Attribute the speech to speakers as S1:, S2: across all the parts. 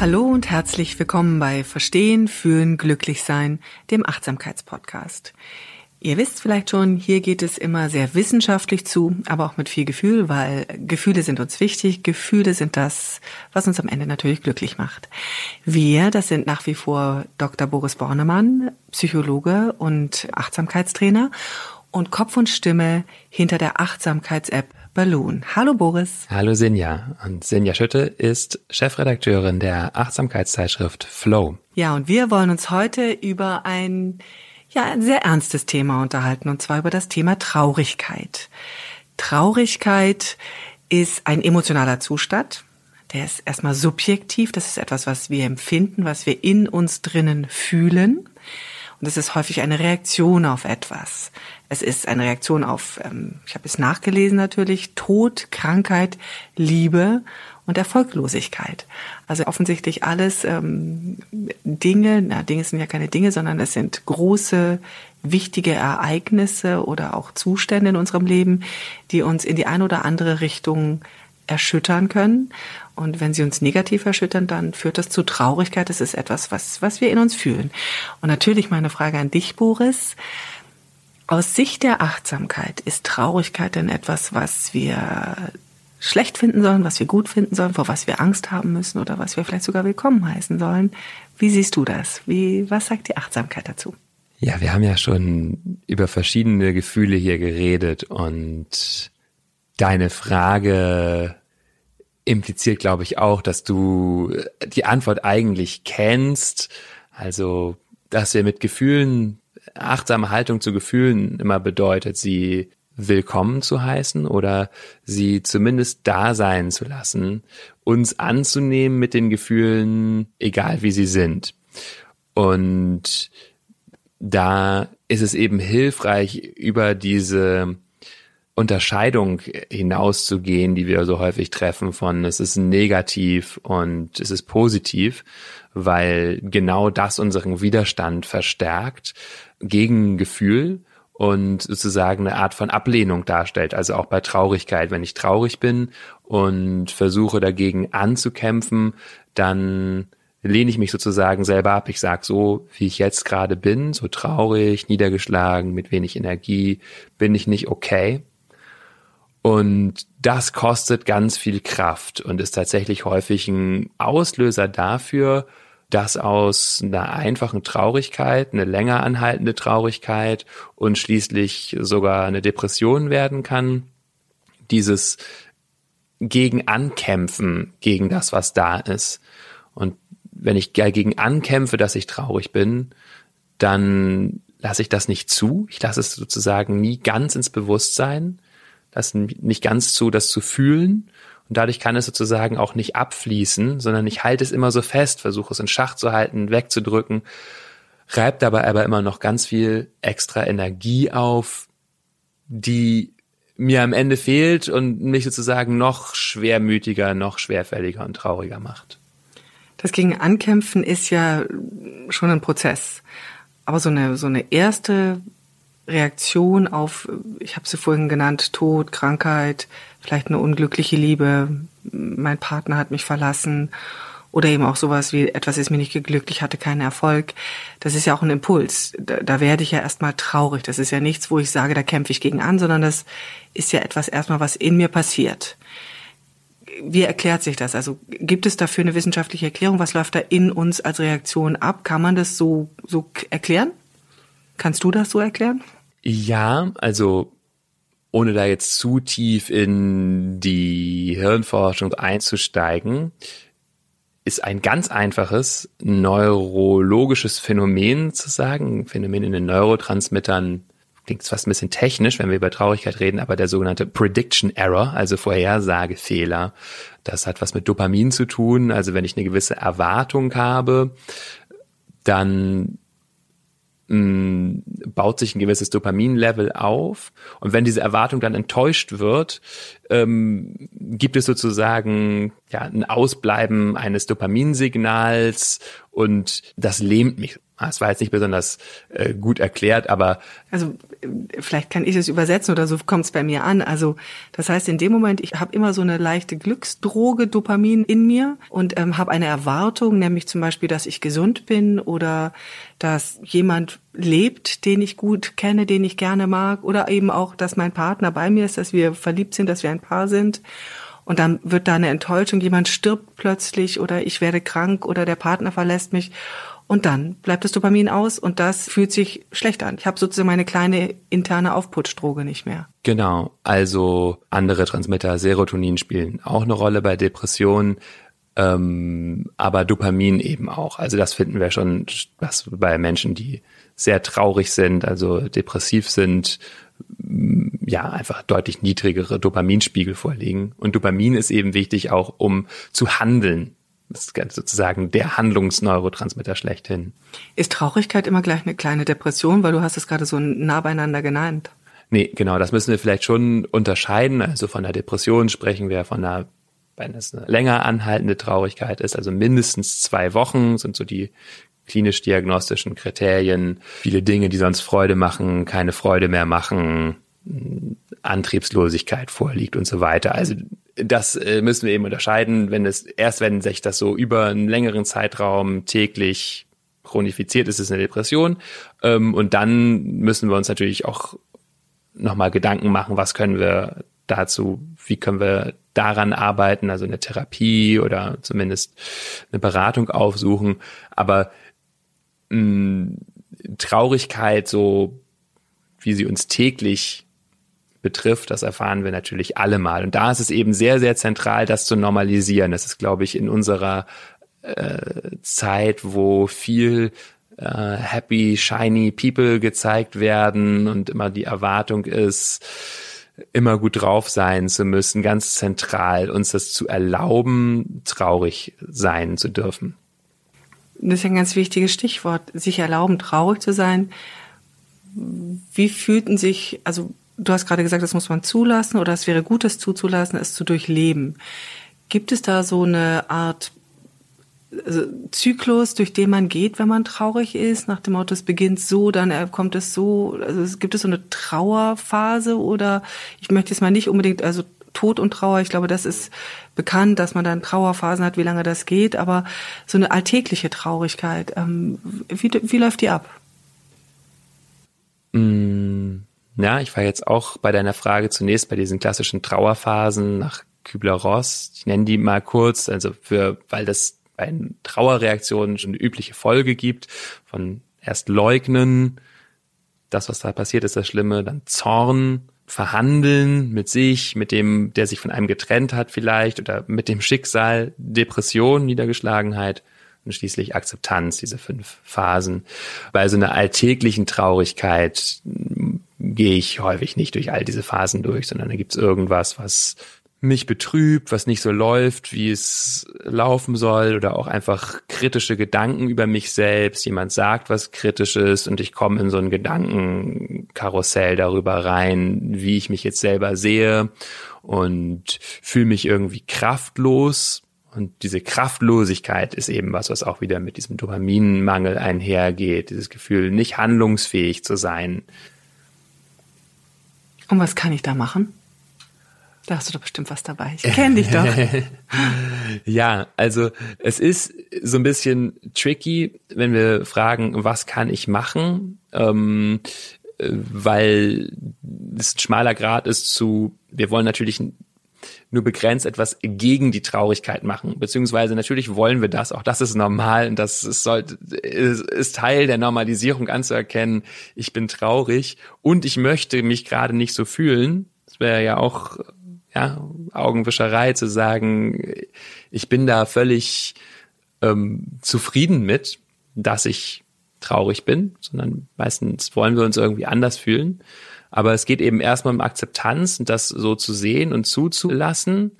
S1: Hallo und herzlich willkommen bei Verstehen, Fühlen, Glücklichsein, dem Achtsamkeitspodcast. Ihr wisst vielleicht schon, hier geht es immer sehr wissenschaftlich zu, aber auch mit viel Gefühl, weil Gefühle sind uns wichtig. Gefühle sind das, was uns am Ende natürlich glücklich macht. Wir, das sind nach wie vor Dr. Boris Bornemann, Psychologe und Achtsamkeitstrainer und Kopf und Stimme hinter der Achtsamkeits-App Balloon. Hallo Boris.
S2: Hallo Sinja. Und Sinja Schütte ist Chefredakteurin der Achtsamkeitszeitschrift Flow.
S1: Ja, und wir wollen uns heute über ein, ja, ein sehr ernstes Thema unterhalten, und zwar über das Thema Traurigkeit. Traurigkeit ist ein emotionaler Zustand. Der ist erstmal subjektiv. Das ist etwas, was wir empfinden, was wir in uns drinnen fühlen. Und es ist häufig eine Reaktion auf etwas. Es ist eine Reaktion auf, ähm, ich habe es nachgelesen natürlich, Tod, Krankheit, Liebe und Erfolglosigkeit. Also offensichtlich alles ähm, Dinge, na Dinge sind ja keine Dinge, sondern es sind große, wichtige Ereignisse oder auch Zustände in unserem Leben, die uns in die eine oder andere Richtung erschüttern können. Und wenn sie uns negativ erschüttern, dann führt das zu Traurigkeit. Das ist etwas, was, was wir in uns fühlen. Und natürlich meine Frage an dich, Boris. Aus Sicht der Achtsamkeit ist Traurigkeit denn etwas, was wir schlecht finden sollen, was wir gut finden sollen, vor was wir Angst haben müssen oder was wir vielleicht sogar willkommen heißen sollen. Wie siehst du das? Wie, was sagt die Achtsamkeit dazu?
S2: Ja, wir haben ja schon über verschiedene Gefühle hier geredet und deine Frage impliziert, glaube ich, auch, dass du die Antwort eigentlich kennst. Also, dass wir mit Gefühlen, achtsame Haltung zu Gefühlen immer bedeutet, sie willkommen zu heißen oder sie zumindest da sein zu lassen, uns anzunehmen mit den Gefühlen, egal wie sie sind. Und da ist es eben hilfreich, über diese Unterscheidung hinauszugehen, die wir so häufig treffen von es ist negativ und es ist positiv, weil genau das unseren Widerstand verstärkt gegen Gefühl und sozusagen eine Art von Ablehnung darstellt. Also auch bei Traurigkeit. Wenn ich traurig bin und versuche dagegen anzukämpfen, dann lehne ich mich sozusagen selber ab. Ich sage so, wie ich jetzt gerade bin, so traurig, niedergeschlagen, mit wenig Energie, bin ich nicht okay. Und das kostet ganz viel Kraft und ist tatsächlich häufig ein Auslöser dafür, dass aus einer einfachen Traurigkeit eine länger anhaltende Traurigkeit und schließlich sogar eine Depression werden kann. Dieses gegen Ankämpfen gegen das, was da ist. Und wenn ich dagegen ankämpfe, dass ich traurig bin, dann lasse ich das nicht zu. Ich lasse es sozusagen nie ganz ins Bewusstsein das nicht ganz zu, das zu fühlen. Und dadurch kann es sozusagen auch nicht abfließen, sondern ich halte es immer so fest, versuche es in Schach zu halten, wegzudrücken, reibt dabei aber immer noch ganz viel extra Energie auf, die mir am Ende fehlt und mich sozusagen noch schwermütiger, noch schwerfälliger und trauriger macht.
S1: Das gegen Ankämpfen ist ja schon ein Prozess. Aber so eine, so eine erste Reaktion auf, ich habe sie vorhin genannt, Tod, Krankheit, vielleicht eine unglückliche Liebe, mein Partner hat mich verlassen oder eben auch sowas wie etwas ist mir nicht geglückt, ich hatte keinen Erfolg. Das ist ja auch ein Impuls. Da, da werde ich ja erstmal traurig. Das ist ja nichts, wo ich sage, da kämpfe ich gegen an, sondern das ist ja etwas erstmal, was in mir passiert. wie erklärt sich das? Also gibt es dafür eine wissenschaftliche Erklärung? Was läuft da in uns als Reaktion ab? Kann man das so, so erklären? Kannst du das so erklären?
S2: Ja, also ohne da jetzt zu tief in die Hirnforschung einzusteigen, ist ein ganz einfaches neurologisches Phänomen zu sagen, Phänomen in den Neurotransmittern klingt fast ein bisschen technisch, wenn wir über Traurigkeit reden, aber der sogenannte Prediction Error, also Vorhersagefehler, das hat was mit Dopamin zu tun. Also wenn ich eine gewisse Erwartung habe, dann mh, baut sich ein gewisses Dopaminlevel auf. Und wenn diese Erwartung dann enttäuscht wird, ähm, gibt es sozusagen ja, ein Ausbleiben eines Dopaminsignals und das lähmt mich Ah, es war jetzt nicht besonders äh, gut erklärt, aber
S1: also vielleicht kann ich es übersetzen oder so kommt es bei mir an. Also das heißt, in dem Moment, ich habe immer so eine leichte Glücksdroge, Dopamin in mir und ähm, habe eine Erwartung, nämlich zum Beispiel, dass ich gesund bin oder dass jemand lebt, den ich gut kenne, den ich gerne mag oder eben auch, dass mein Partner bei mir ist, dass wir verliebt sind, dass wir ein Paar sind. Und dann wird da eine Enttäuschung, jemand stirbt plötzlich oder ich werde krank oder der Partner verlässt mich. Und dann bleibt das Dopamin aus und das fühlt sich schlecht an. Ich habe sozusagen meine kleine interne Aufputschdroge nicht mehr.
S2: Genau, also andere Transmitter, Serotonin spielen auch eine Rolle bei Depressionen, ähm, aber Dopamin eben auch. Also das finden wir schon, was bei Menschen, die sehr traurig sind, also depressiv sind, ja, einfach deutlich niedrigere Dopaminspiegel vorliegen. Und Dopamin ist eben wichtig auch, um zu handeln. Das ist sozusagen der Handlungsneurotransmitter schlechthin.
S1: Ist Traurigkeit immer gleich eine kleine Depression, weil du hast es gerade so nah beieinander genannt?
S2: Nee, genau, das müssen wir vielleicht schon unterscheiden. Also von der Depression sprechen wir von einer, wenn es eine länger anhaltende Traurigkeit ist, also mindestens zwei Wochen sind so die klinisch-diagnostischen Kriterien. Viele Dinge, die sonst Freude machen, keine Freude mehr machen, Antriebslosigkeit vorliegt und so weiter. Also das äh, müssen wir eben unterscheiden, wenn es erst wenn sich das so über einen längeren Zeitraum täglich chronifiziert ist, es eine Depression. Ähm, und dann müssen wir uns natürlich auch nochmal Gedanken machen, was können wir dazu, wie können wir daran arbeiten, also eine Therapie oder zumindest eine Beratung aufsuchen. Aber mh, Traurigkeit, so wie sie uns täglich betrifft, das erfahren wir natürlich alle mal. Und da ist es eben sehr, sehr zentral, das zu normalisieren. Das ist, glaube ich, in unserer äh, Zeit, wo viel äh, happy, shiny people gezeigt werden und immer die Erwartung ist, immer gut drauf sein zu müssen, ganz zentral, uns das zu erlauben, traurig sein zu dürfen.
S1: Das ist ein ganz wichtiges Stichwort, sich erlauben, traurig zu sein. Wie fühlten sich, also du hast gerade gesagt, das muss man zulassen oder es wäre gut, es zuzulassen, es zu durchleben. Gibt es da so eine Art also Zyklus, durch den man geht, wenn man traurig ist, nach dem Motto, es beginnt so, dann kommt es so, also gibt es so eine Trauerphase oder ich möchte jetzt mal nicht unbedingt, also Tod und Trauer, ich glaube, das ist bekannt, dass man dann Trauerphasen hat, wie lange das geht, aber so eine alltägliche Traurigkeit, ähm, wie, wie läuft die ab?
S2: Mm ja, ich war jetzt auch bei deiner Frage zunächst bei diesen klassischen Trauerphasen nach Kübler-Ross. Ich nenne die mal kurz, also für, weil das bei Trauerreaktionen schon eine übliche Folge gibt von erst leugnen, das, was da passiert ist, das Schlimme, dann Zorn, verhandeln mit sich, mit dem, der sich von einem getrennt hat vielleicht oder mit dem Schicksal, Depression, Niedergeschlagenheit und schließlich Akzeptanz, diese fünf Phasen. Bei so einer alltäglichen Traurigkeit gehe ich häufig nicht durch all diese Phasen durch, sondern da gibt's irgendwas, was mich betrübt, was nicht so läuft, wie es laufen soll oder auch einfach kritische Gedanken über mich selbst. Jemand sagt was Kritisches und ich komme in so ein Gedankenkarussell darüber rein, wie ich mich jetzt selber sehe und fühle mich irgendwie kraftlos. Und diese Kraftlosigkeit ist eben was, was auch wieder mit diesem Dopaminmangel einhergeht. Dieses Gefühl, nicht handlungsfähig zu sein,
S1: und was kann ich da machen? Da hast du doch bestimmt was dabei. Ich kenne dich doch.
S2: ja, also es ist so ein bisschen tricky, wenn wir fragen, was kann ich machen? Ähm, weil es ein schmaler Grad ist zu, wir wollen natürlich nur begrenzt etwas gegen die Traurigkeit machen. Beziehungsweise natürlich wollen wir das, auch das ist normal und das ist, sollte, ist, ist Teil der Normalisierung anzuerkennen, ich bin traurig und ich möchte mich gerade nicht so fühlen. Das wäre ja auch ja, Augenwischerei zu sagen, ich bin da völlig ähm, zufrieden mit, dass ich traurig bin, sondern meistens wollen wir uns irgendwie anders fühlen. Aber es geht eben erstmal um Akzeptanz und das so zu sehen und zuzulassen.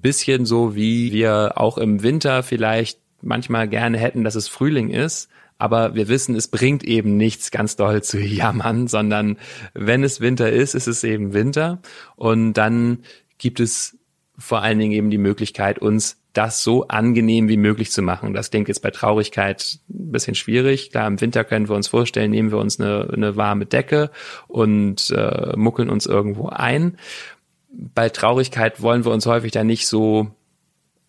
S2: Bisschen so wie wir auch im Winter vielleicht manchmal gerne hätten, dass es Frühling ist. Aber wir wissen, es bringt eben nichts ganz doll zu jammern, sondern wenn es Winter ist, ist es eben Winter. Und dann gibt es vor allen Dingen eben die Möglichkeit, uns das so angenehm wie möglich zu machen. Das klingt jetzt bei Traurigkeit ein bisschen schwierig. Klar, im Winter können wir uns vorstellen, nehmen wir uns eine, eine warme Decke und äh, muckeln uns irgendwo ein. Bei Traurigkeit wollen wir uns häufig da nicht so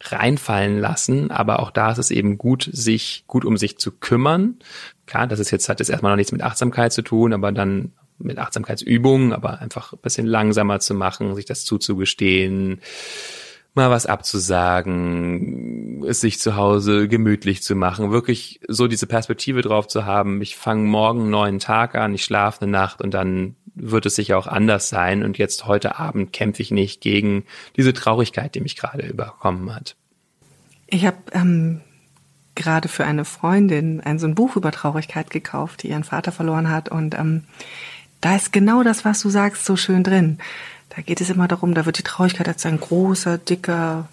S2: reinfallen lassen, aber auch da ist es eben gut, sich gut um sich zu kümmern. Klar, das ist jetzt hat jetzt erstmal noch nichts mit Achtsamkeit zu tun, aber dann mit Achtsamkeitsübungen, aber einfach ein bisschen langsamer zu machen, sich das zuzugestehen, mal was abzusagen, es sich zu Hause gemütlich zu machen, wirklich so diese Perspektive drauf zu haben, ich fange morgen einen neuen Tag an, ich schlafe eine Nacht und dann wird es sicher auch anders sein und jetzt heute Abend kämpfe ich nicht gegen diese Traurigkeit, die mich gerade überkommen hat.
S1: Ich habe ähm, gerade für eine Freundin ein so ein Buch über Traurigkeit gekauft, die ihren Vater verloren hat und ähm, da ist genau das, was du sagst, so schön drin. Da geht es immer darum, da wird die Traurigkeit als ein großer, dicker,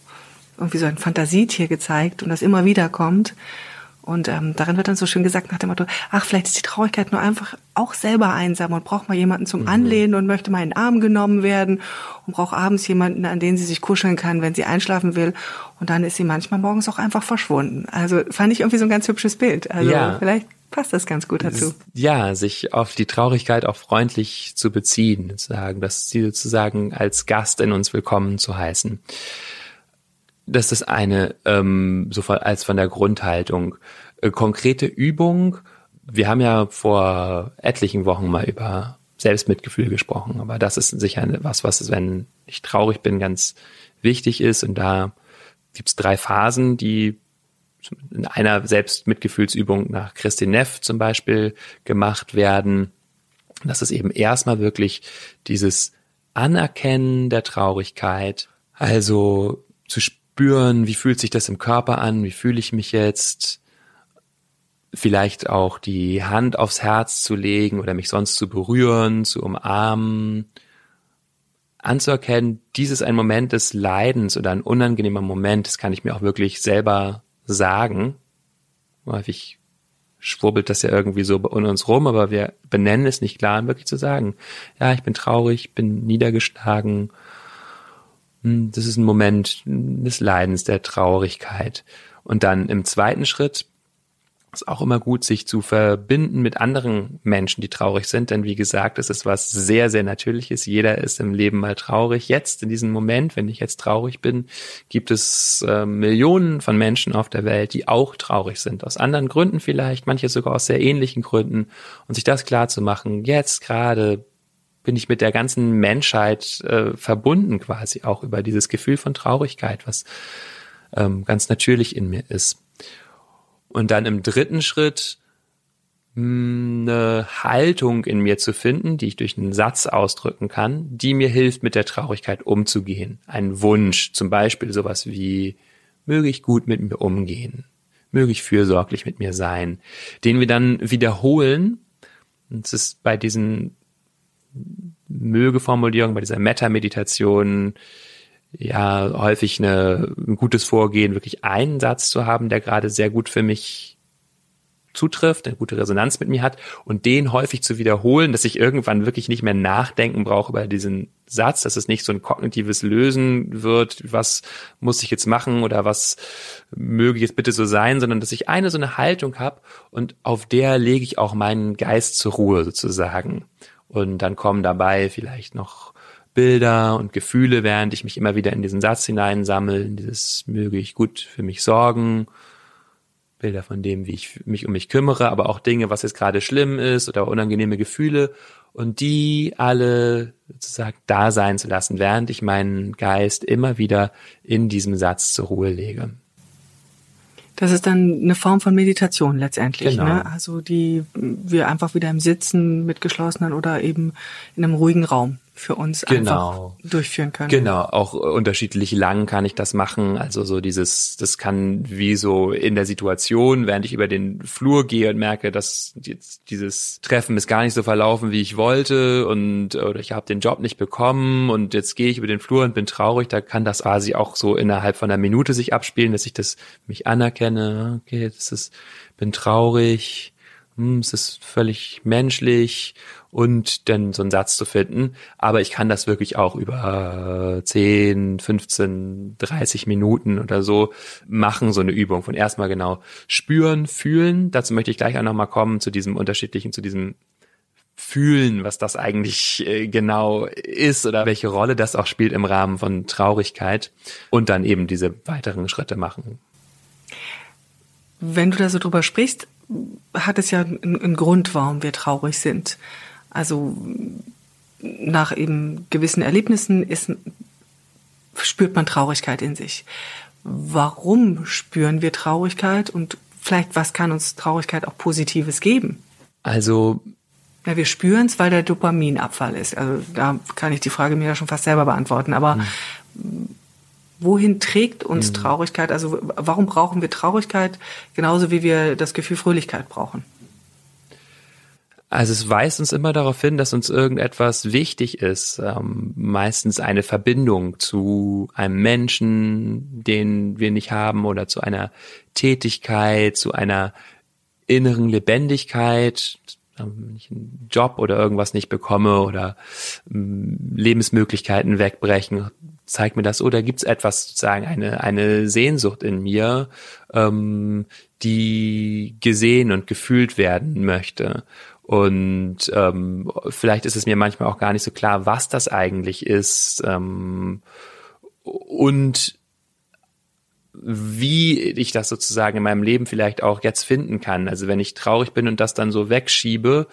S1: irgendwie so ein Fantasietier gezeigt und das immer wieder kommt. Und ähm, darin wird dann so schön gesagt nach dem Motto, ach, vielleicht ist die Traurigkeit nur einfach auch selber einsam und braucht mal jemanden zum mhm. Anlehnen und möchte mal in den Arm genommen werden und braucht abends jemanden, an den sie sich kuscheln kann, wenn sie einschlafen will. Und dann ist sie manchmal morgens auch einfach verschwunden. Also fand ich irgendwie so ein ganz hübsches Bild. Also ja. vielleicht passt das ganz gut dazu.
S2: Ja, sich auf die Traurigkeit auch freundlich zu beziehen, zu sagen, dass sie sozusagen als Gast in uns willkommen zu heißen. Das ist eine, ähm, so als von der Grundhaltung. Äh, konkrete Übung. Wir haben ja vor etlichen Wochen mal über Selbstmitgefühl gesprochen, aber das ist sicher was, was, wenn ich traurig bin, ganz wichtig ist. Und da gibt's drei Phasen, die in einer Selbstmitgefühlsübung nach Christine Neff zum Beispiel gemacht werden. Das ist eben erstmal wirklich dieses Anerkennen der Traurigkeit, also zu spüren, wie fühlt sich das im Körper an, wie fühle ich mich jetzt, vielleicht auch die Hand aufs Herz zu legen oder mich sonst zu berühren, zu umarmen, anzuerkennen, dies ist ein Moment des Leidens oder ein unangenehmer Moment, das kann ich mir auch wirklich selber sagen. Häufig schwurbelt das ja irgendwie so bei uns rum, aber wir benennen es nicht klar, wirklich zu sagen, ja, ich bin traurig, bin niedergeschlagen. Hm, das ist ein Moment des Leidens, der Traurigkeit. Und dann im zweiten Schritt ist auch immer gut, sich zu verbinden mit anderen Menschen, die traurig sind. Denn wie gesagt, es ist was sehr, sehr Natürliches. Jeder ist im Leben mal traurig. Jetzt, in diesem Moment, wenn ich jetzt traurig bin, gibt es äh, Millionen von Menschen auf der Welt, die auch traurig sind. Aus anderen Gründen vielleicht, manche sogar aus sehr ähnlichen Gründen. Und sich das klar zu machen, jetzt gerade bin ich mit der ganzen Menschheit äh, verbunden quasi auch über dieses Gefühl von Traurigkeit, was ähm, ganz natürlich in mir ist. Und dann im dritten Schritt hm, eine Haltung in mir zu finden, die ich durch einen Satz ausdrücken kann, die mir hilft, mit der Traurigkeit umzugehen. Ein Wunsch, zum Beispiel sowas wie, möge ich gut mit mir umgehen, möge ich fürsorglich mit mir sein, den wir dann wiederholen. Und es ist bei diesen Möge-Formulierungen, bei dieser Meta-Meditation, ja häufig eine, ein gutes Vorgehen, wirklich einen Satz zu haben, der gerade sehr gut für mich zutrifft, eine gute Resonanz mit mir hat und den häufig zu wiederholen, dass ich irgendwann wirklich nicht mehr nachdenken brauche über diesen Satz, dass es nicht so ein kognitives Lösen wird, was muss ich jetzt machen oder was möge jetzt bitte so sein, sondern dass ich eine so eine Haltung habe und auf der lege ich auch meinen Geist zur Ruhe sozusagen. Und dann kommen dabei vielleicht noch Bilder und Gefühle, während ich mich immer wieder in diesen Satz hineinsammle, in dieses möge ich gut für mich sorgen, Bilder von dem, wie ich mich um mich kümmere, aber auch Dinge, was jetzt gerade schlimm ist oder unangenehme Gefühle. und die alle sozusagen da sein zu lassen, während ich meinen Geist immer wieder in diesem Satz zur Ruhe lege.
S1: Das ist dann eine Form von Meditation letztendlich,
S2: Genau.
S1: ne? Also die wir einfach wieder im Sitzen mit geschlossenen oder eben in einem ruhigen Raum für uns
S2: Genau.
S1: einfach durchführen können.
S2: Genau, auch unterschiedlich lang kann ich das machen. Also so dieses, das kann wie so in der Situation, während ich über den Flur gehe und merke, dass jetzt dieses Treffen ist gar nicht so verlaufen, wie ich wollte und oder ich habe den Job nicht bekommen und jetzt gehe ich über den Flur und bin traurig, da kann das quasi auch so innerhalb von einer Minute sich abspielen, dass ich das mich anerkenne, okay, das ist, bin traurig, hm, es ist völlig menschlich und dann so einen Satz zu finden. Aber ich kann das wirklich auch über 10, 15, 30 Minuten oder so machen, so eine Übung von erstmal genau spüren, fühlen. Dazu möchte ich gleich auch nochmal kommen zu diesem unterschiedlichen, zu diesem fühlen, was das eigentlich äh, genau ist oder welche Rolle das auch spielt im Rahmen von Traurigkeit und dann eben diese weiteren Schritte machen.
S1: Wenn du da so drüber sprichst, hat es ja einen, einen Grund, warum wir traurig sind. Also nach eben gewissen Erlebnissen ist, spürt man Traurigkeit in sich. Warum spüren wir Traurigkeit und vielleicht was kann uns Traurigkeit auch Positives geben?
S2: Also
S1: Ja, wir spüren es, weil der Dopaminabfall ist. Also da kann ich die Frage mir ja schon fast selber beantworten. Aber wohin trägt uns Traurigkeit? Also warum brauchen wir Traurigkeit genauso wie wir das Gefühl Fröhlichkeit brauchen?
S2: Also es weist uns immer darauf hin, dass uns irgendetwas wichtig ist. Ähm, meistens eine Verbindung zu einem Menschen, den wir nicht haben, oder zu einer Tätigkeit, zu einer inneren Lebendigkeit. Ähm, Wenn ich einen Job oder irgendwas nicht bekomme oder ähm, Lebensmöglichkeiten wegbrechen, zeigt mir das, oder gibt es etwas sozusagen, eine, eine Sehnsucht in mir, ähm, die gesehen und gefühlt werden möchte. Und ähm, vielleicht ist es mir manchmal auch gar nicht so klar, was das eigentlich ist ähm, und wie ich das sozusagen in meinem Leben vielleicht auch jetzt finden kann. Also wenn ich traurig bin und das dann so wegschiebe,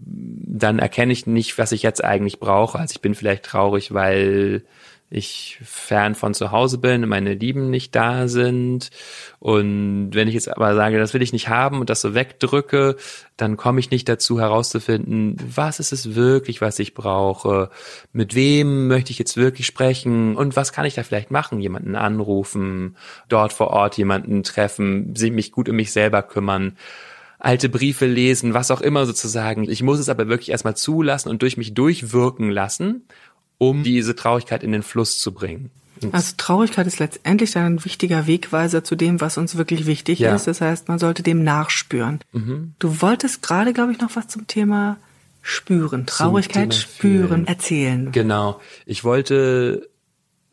S2: dann erkenne ich nicht, was ich jetzt eigentlich brauche. Also ich bin vielleicht traurig, weil ich fern von zu Hause bin meine Lieben nicht da sind. Und wenn ich jetzt aber sage, das will ich nicht haben und das so wegdrücke, dann komme ich nicht dazu herauszufinden, was ist es wirklich, was ich brauche, mit wem möchte ich jetzt wirklich sprechen und was kann ich da vielleicht machen, jemanden anrufen, dort vor Ort jemanden treffen, mich gut um mich selber kümmern alte Briefe lesen, was auch immer sozusagen. Ich muss es aber wirklich erstmal zulassen und durch mich durchwirken lassen, um diese Traurigkeit in den Fluss zu bringen. Und
S1: Also Traurigkeit ist letztendlich dann ein wichtiger Wegweiser zu dem, was uns wirklich wichtig
S2: Ja.
S1: ist. Das heißt, man sollte dem nachspüren. Du wolltest gerade, glaube ich, noch was zum Thema Spüren, Traurigkeit spüren,
S2: Fühlen.
S1: erzählen.
S2: Genau. Ich wollte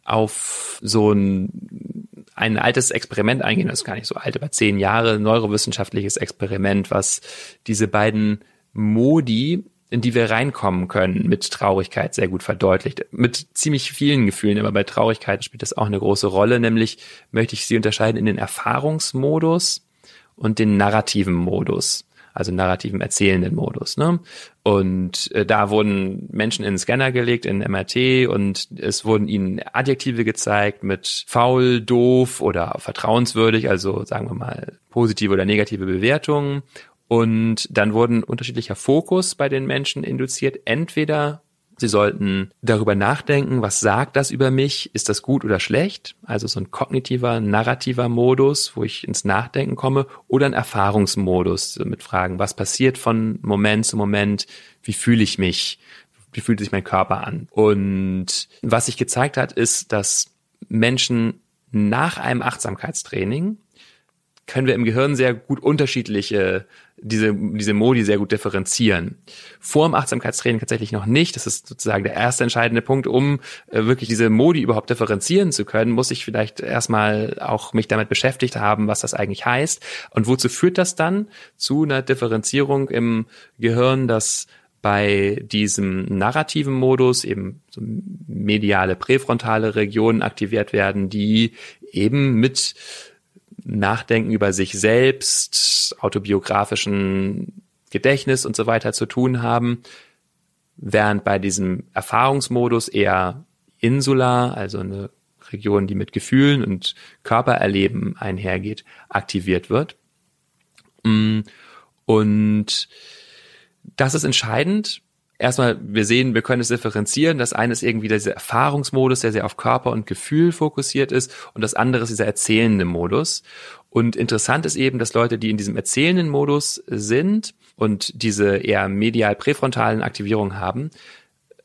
S2: auf so ein, ein altes Experiment eingehen, das ist gar nicht so alt, aber zehn Jahre, neurowissenschaftliches Experiment, was diese beiden Modi, in die wir reinkommen können, mit Traurigkeit sehr gut verdeutlicht. Mit ziemlich vielen Gefühlen, aber bei Traurigkeit spielt das auch eine große Rolle, nämlich möchte ich sie unterscheiden in den Erfahrungsmodus und den narrativen Modus, also narrativen erzählenden Modus. Ne? Und äh, da wurden Menschen in den Scanner gelegt, in MRT, und es wurden ihnen Adjektive gezeigt mit faul, doof oder vertrauenswürdig, also sagen wir mal positive oder negative Bewertungen. Und dann wurden unterschiedlicher Fokus bei den Menschen induziert. Entweder Sie sollten darüber nachdenken, was sagt das über mich? Ist das gut oder schlecht? Also so ein kognitiver, narrativer Modus, wo ich ins Nachdenken komme, oder ein Erfahrungsmodus mit Fragen, was passiert von Moment zu Moment? Wie fühle ich mich? Wie fühlt sich mein Körper an? Und was sich gezeigt hat, ist, dass Menschen nach einem Achtsamkeitstraining können wir im Gehirn sehr gut unterschiedliche, diese, diese Modi sehr gut differenzieren. Vor dem Achtsamkeitstraining tatsächlich noch nicht. Das ist sozusagen der erste entscheidende Punkt, um äh, wirklich diese Modi überhaupt differenzieren zu können, muss ich vielleicht erstmal auch mich damit beschäftigt haben, was das eigentlich heißt. Und wozu führt das dann? Zu einer Differenzierung im Gehirn, dass bei diesem narrativen Modus eben so mediale präfrontale Regionen aktiviert werden, die eben mit Nachdenken über sich selbst, autobiografischen Gedächtnis und so weiter zu tun haben. während bei diesem Erfahrungsmodus eher insular, also eine Region, die mit Gefühlen und Körpererleben einhergeht, aktiviert wird. Mm, und das ist entscheidend. Erstmal, wir sehen, wir können es differenzieren. Das eine ist irgendwie dieser Erfahrungsmodus, der sehr auf Körper und Gefühl fokussiert ist. Und das andere ist dieser erzählende Modus. Und interessant ist eben, dass Leute, die in diesem erzählenden Modus sind und diese eher medial präfrontalen Aktivierungen haben,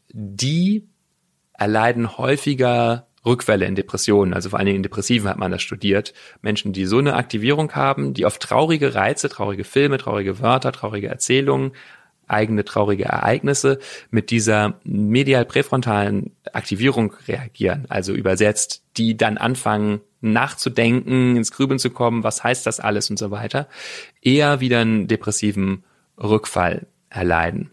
S2: die erleiden häufiger Rückfälle in Depressionen, also vor allen Dingen in Depressiven hat man das studiert. Menschen, die so eine Aktivierung haben, die auf traurige Reize, traurige Filme, traurige Wörter, traurige Erzählungen, eigene traurige Ereignisse mit dieser medial präfrontalen Aktivierung reagieren, also übersetzt, die dann anfangen nachzudenken, ins Grübeln zu kommen, was heißt das alles und so weiter, eher wieder einen depressiven Rückfall erleiden.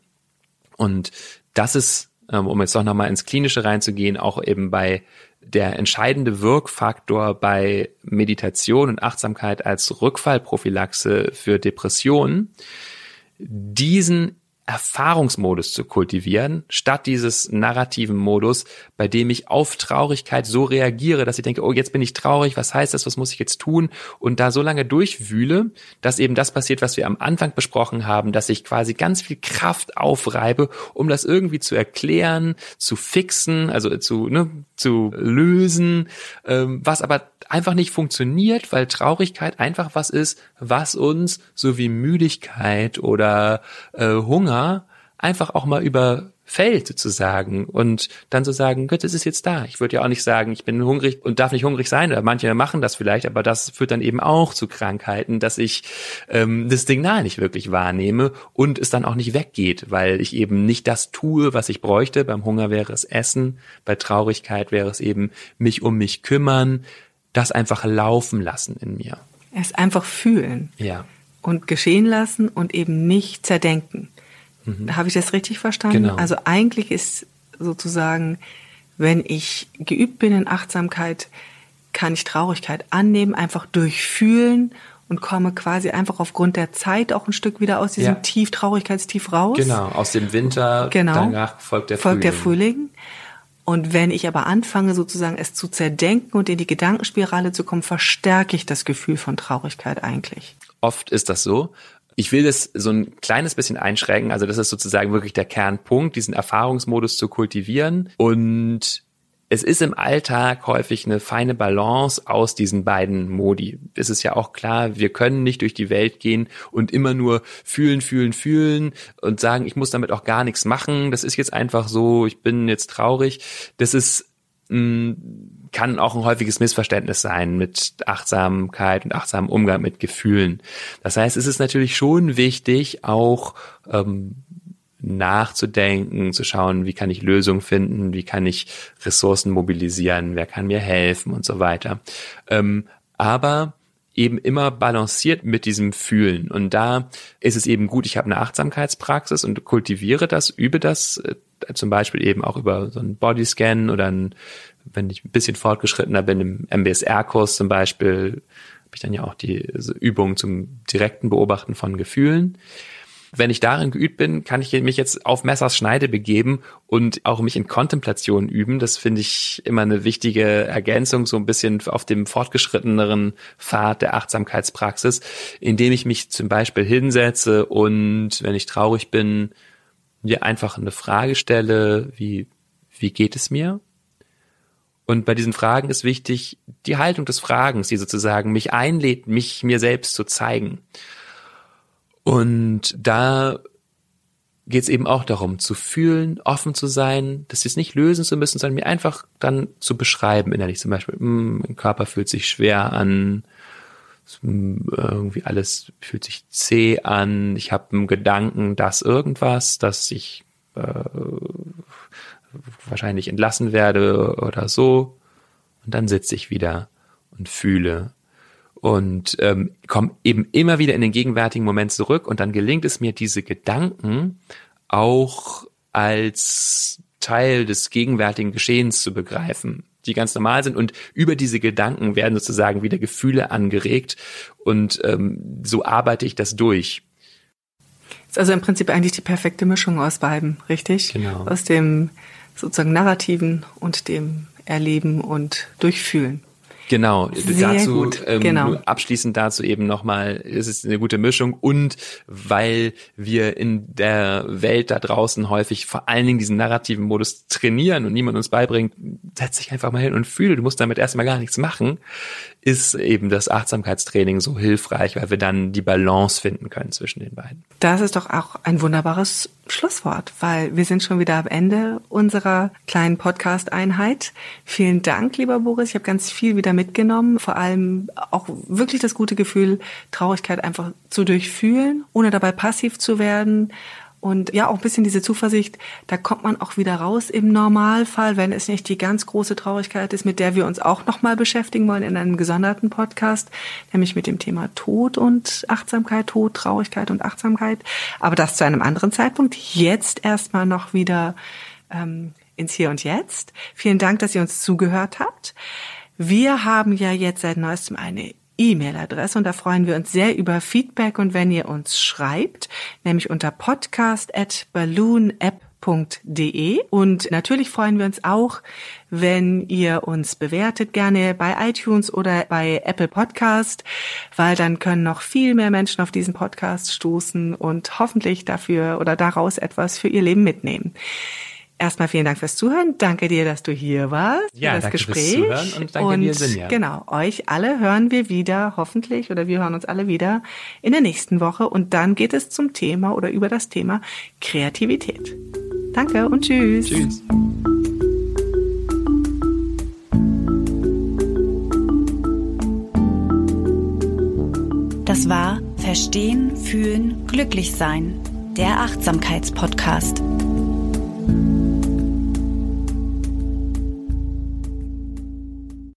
S2: Und das ist, ähm, um jetzt doch nochmal ins Klinische reinzugehen, auch eben bei der entscheidende Wirkfaktor bei Meditation und Achtsamkeit als Rückfallprophylaxe für Depressionen, diesen Erfahrungsmodus zu kultivieren, statt dieses narrativen Modus, bei dem ich auf Traurigkeit so reagiere, dass ich denke, oh, jetzt bin ich traurig, was heißt das, was muss ich jetzt tun? Und da so lange durchwühle, dass eben das passiert, was wir am Anfang besprochen haben, dass ich quasi ganz viel Kraft aufreibe, um das irgendwie zu erklären, zu fixen, also zu, ne, zu lösen, ähm, was aber einfach nicht funktioniert, weil Traurigkeit einfach was ist, was uns so wie Müdigkeit oder äh, Hunger einfach auch mal überfällt sozusagen und dann so sagen, Gott, es ist jetzt da. Ich würde ja auch nicht sagen, ich bin hungrig und darf nicht hungrig sein. Oder manche machen das vielleicht, aber das führt dann eben auch zu Krankheiten, dass ich ähm, das Signal nicht wirklich wahrnehme und es dann auch nicht weggeht, weil ich eben nicht das tue, was ich bräuchte. Beim Hunger wäre es Essen, bei Traurigkeit wäre es eben mich um mich kümmern, das einfach laufen lassen in mir.
S1: Es einfach fühlen.
S2: Ja.
S1: Und geschehen lassen und eben nicht zerdenken. Mhm. Habe ich das richtig verstanden?
S2: Genau.
S1: Also eigentlich ist sozusagen, wenn ich geübt bin in Achtsamkeit, kann ich Traurigkeit annehmen, einfach durchfühlen und komme quasi einfach aufgrund der Zeit auch ein Stück wieder aus diesem
S2: Ja.
S1: Tief, Traurigkeitstief raus.
S2: Genau, aus dem Winter,
S1: Genau.
S2: danach folgt der
S1: folgt
S2: Frühling.
S1: der Frühling. Und wenn ich aber anfange, sozusagen es zu zerdenken und in die Gedankenspirale zu kommen, verstärke ich das Gefühl von Traurigkeit eigentlich.
S2: Oft ist das so. Ich will das so ein kleines bisschen einschränken. Also das ist sozusagen wirklich der Kernpunkt, diesen Erfahrungsmodus zu kultivieren. Und es ist im Alltag häufig eine feine Balance aus diesen beiden Modi. Es ist ja auch klar, wir können nicht durch die Welt gehen und immer nur fühlen, fühlen, fühlen und sagen, ich muss damit auch gar nichts machen. Das ist jetzt einfach so, ich bin jetzt traurig. Das ist mh, kann auch ein häufiges Missverständnis sein mit Achtsamkeit und achtsamem Umgang mit Gefühlen. Das heißt, es ist natürlich schon wichtig, auch ähm, nachzudenken, zu schauen, wie kann ich Lösungen finden, wie kann ich Ressourcen mobilisieren, wer kann mir helfen und so weiter. Ähm, aber eben immer balanciert mit diesem Fühlen. Und da ist es eben gut, ich habe eine Achtsamkeitspraxis und kultiviere das, übe das, äh, zum Beispiel eben auch über so einen Bodyscan oder ein, wenn ich ein bisschen fortgeschrittener bin, im MBSR-Kurs zum Beispiel, habe ich dann ja auch die so Übungen zum direkten Beobachten von Gefühlen wenn ich darin geübt bin, kann ich mich jetzt auf Messers Schneide begeben und auch mich in Kontemplation üben. Das finde ich immer eine wichtige Ergänzung, so ein bisschen auf dem fortgeschritteneren Pfad der Achtsamkeitspraxis, indem ich mich zum Beispiel hinsetze und, wenn ich traurig bin, mir einfach eine Frage stelle, wie, wie geht es mir? Und bei diesen Fragen ist wichtig die Haltung des Fragens, die sozusagen mich einlädt, mich mir selbst zu zeigen. Und da geht es eben auch darum, zu fühlen, offen zu sein, das jetzt nicht lösen zu müssen, sondern mir einfach dann zu beschreiben innerlich. Zum Beispiel, "Hm, mein Körper fühlt sich schwer an, irgendwie alles fühlt sich zäh an, ich habe einen Gedanken, dass irgendwas, dass ich äh, wahrscheinlich entlassen werde oder so. Und dann sitze ich wieder und fühle und ähm, komme eben immer wieder in den gegenwärtigen Moment zurück und dann gelingt es mir, diese Gedanken auch als Teil des gegenwärtigen Geschehens zu begreifen, die ganz normal sind und über diese Gedanken werden sozusagen wieder Gefühle angeregt und ähm, so arbeite ich das durch.
S1: Ist also im Prinzip eigentlich die perfekte Mischung aus beiden, richtig?
S2: Genau.
S1: Aus dem sozusagen Narrativen und dem Erleben und Durchfühlen.
S2: Genau,
S1: Sehr
S2: dazu
S1: gut,
S2: ähm,
S1: genau.
S2: abschließend dazu eben nochmal, es ist eine gute Mischung und weil wir in der Welt da draußen häufig vor allen Dingen diesen narrativen Modus trainieren und niemand uns beibringt, setz dich einfach mal hin und fühle, du musst damit erstmal gar nichts machen, ist eben das Achtsamkeitstraining so hilfreich, weil wir dann die Balance finden können zwischen den beiden.
S1: Das ist doch auch ein wunderbares Schlusswort, weil wir sind schon wieder am Ende unserer kleinen Podcast-Einheit. Vielen Dank, lieber Boris. Ich habe ganz viel wieder mitgenommen. Vor allem auch wirklich das gute Gefühl, Traurigkeit einfach zu durchfühlen, ohne dabei passiv zu werden. Und ja, auch ein bisschen diese Zuversicht, da kommt man auch wieder raus im Normalfall, wenn es nicht die ganz große Traurigkeit ist, mit der wir uns auch nochmal beschäftigen wollen in einem gesonderten Podcast, nämlich mit dem Thema Tod und Achtsamkeit, Tod, Traurigkeit und Achtsamkeit. Aber das zu einem anderen Zeitpunkt. Jetzt erstmal noch wieder ähm, ins Hier und Jetzt. Vielen Dank, dass ihr uns zugehört habt. Wir haben ja jetzt seit neuestem eine E-Mail-Adresse und da freuen wir uns sehr über Feedback und wenn ihr uns schreibt, nämlich unter podcast@balloonapp.de und natürlich freuen wir uns auch, wenn ihr uns bewertet, gerne bei iTunes oder bei Apple Podcast, weil dann können noch viel mehr Menschen auf diesen Podcast stoßen und hoffentlich dafür oder daraus etwas für ihr Leben mitnehmen. Erstmal vielen Dank fürs Zuhören. Danke dir, dass du hier warst.
S2: Ja,
S1: für das
S2: danke fürs
S1: Gespräch.
S2: Zuhören und danke dir, Sinja.
S1: Genau, euch alle hören wir wieder, hoffentlich, oder wir hören uns alle wieder in der nächsten Woche. Und dann geht es zum Thema oder über das Thema Kreativität. Danke und tschüss.
S2: Tschüss.
S3: Das war Verstehen, Fühlen, Glücklich sein, der Achtsamkeitspodcast.